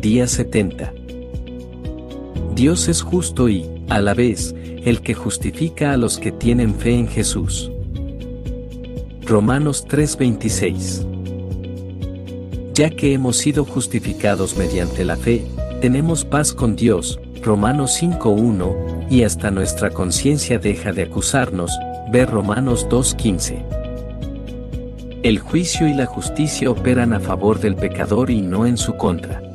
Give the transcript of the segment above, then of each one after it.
día 70. Dios es justo y, a la vez, el que justifica a los que tienen fe en Jesús. Romanos 3:26. Ya que hemos sido justificados mediante la fe, tenemos paz con Dios, Romanos 5:1, y hasta nuestra conciencia deja de acusarnos, ver Romanos 2:15. El juicio y la justicia operan a favor del pecador y no en su contra.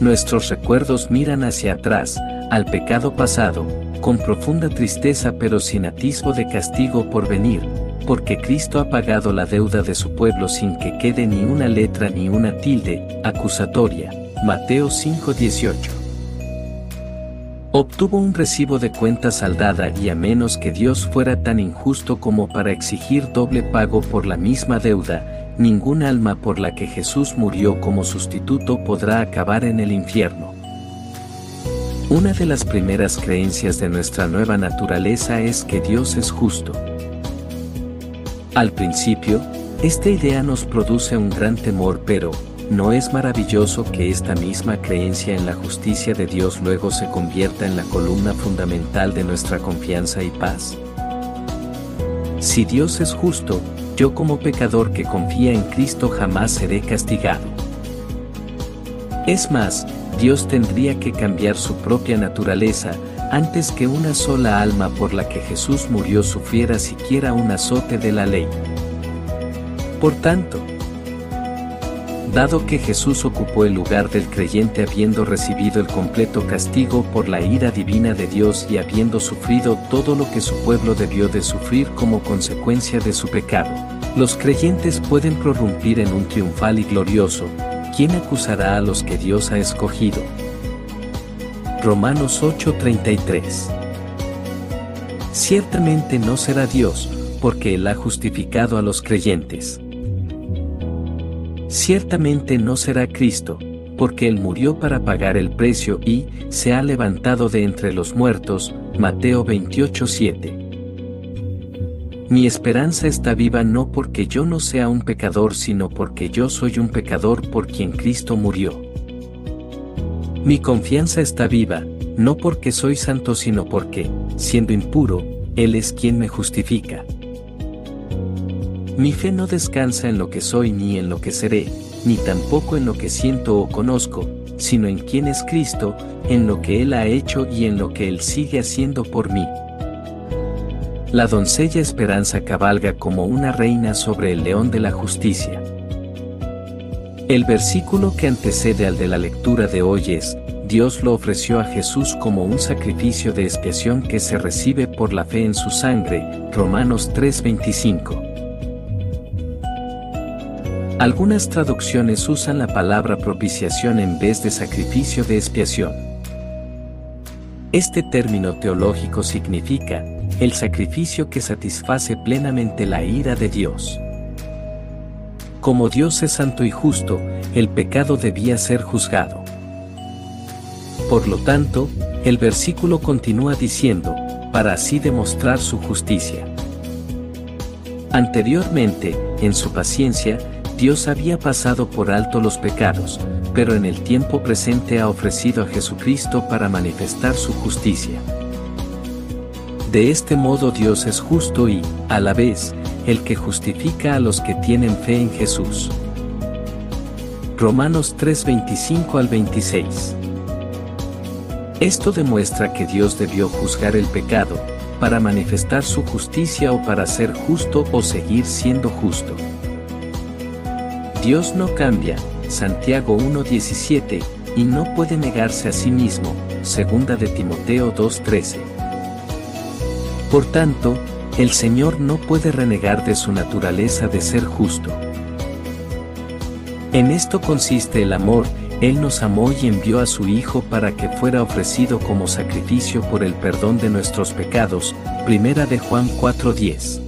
Nuestros recuerdos miran hacia atrás, al pecado pasado, con profunda tristeza pero sin atisbo de castigo por venir, porque Cristo ha pagado la deuda de su pueblo sin que quede ni una letra ni una tilde acusatoria. Mateo 5:18. Obtuvo un recibo de cuenta saldada y a menos que Dios fuera tan injusto como para exigir doble pago por la misma deuda, ningún alma por la que Jesús murió como sustituto podrá acabar en el infierno. Una de las primeras creencias de nuestra nueva naturaleza es que Dios es justo. Al principio, esta idea nos produce un gran temor, pero, ¿no es maravilloso que esta misma creencia en la justicia de Dios luego se convierta en la columna fundamental de nuestra confianza y paz? Si Dios es justo, yo como pecador que confía en Cristo jamás seré castigado. Es más, Dios tendría que cambiar su propia naturaleza, antes que una sola alma por la que Jesús murió sufriera siquiera un azote de la ley. Por tanto, dado que Jesús ocupó el lugar del creyente habiendo recibido el completo castigo por la ira divina de Dios y habiendo sufrido todo lo que su pueblo debió de sufrir como consecuencia de su pecado, los creyentes pueden prorrumpir en un triunfal y glorioso, ¿quién acusará a los que Dios ha escogido? Romanos 8:33 Ciertamente no será Dios, porque Él ha justificado a los creyentes. Ciertamente no será Cristo, porque Él murió para pagar el precio y se ha levantado de entre los muertos. Mateo 28:7. Mi esperanza está viva no porque yo no sea un pecador, sino porque yo soy un pecador por quien Cristo murió. Mi confianza está viva, no porque soy santo, sino porque, siendo impuro, Él es quien me justifica. Mi fe no descansa en lo que soy ni en lo que seré, ni tampoco en lo que siento o conozco, sino en quién es Cristo, en lo que Él ha hecho y en lo que Él sigue haciendo por mí. La doncella Esperanza cabalga como una reina sobre el león de la justicia. El versículo que antecede al de la lectura de hoy es, Dios lo ofreció a Jesús como un sacrificio de expiación que se recibe por la fe en su sangre, Romanos 3:25. Algunas traducciones usan la palabra propiciación en vez de sacrificio de expiación. Este término teológico significa, el sacrificio que satisface plenamente la ira de Dios. Como Dios es santo y justo, el pecado debía ser juzgado. Por lo tanto, el versículo continúa diciendo, para así demostrar su justicia. Anteriormente, en su paciencia, Dios había pasado por alto los pecados, pero en el tiempo presente ha ofrecido a Jesucristo para manifestar su justicia. De este modo Dios es justo y, a la vez, el que justifica a los que tienen fe en Jesús. Romanos 3:25 al 26. Esto demuestra que Dios debió juzgar el pecado, para manifestar su justicia o para ser justo o seguir siendo justo. Dios no cambia, Santiago 1.17, y no puede negarse a sí mismo, segunda de Timoteo 2.13. Por tanto, el Señor no puede renegar de su naturaleza de ser justo. En esto consiste el amor, Él nos amó y envió a su Hijo para que fuera ofrecido como sacrificio por el perdón de nuestros pecados, primera de Juan 4.10.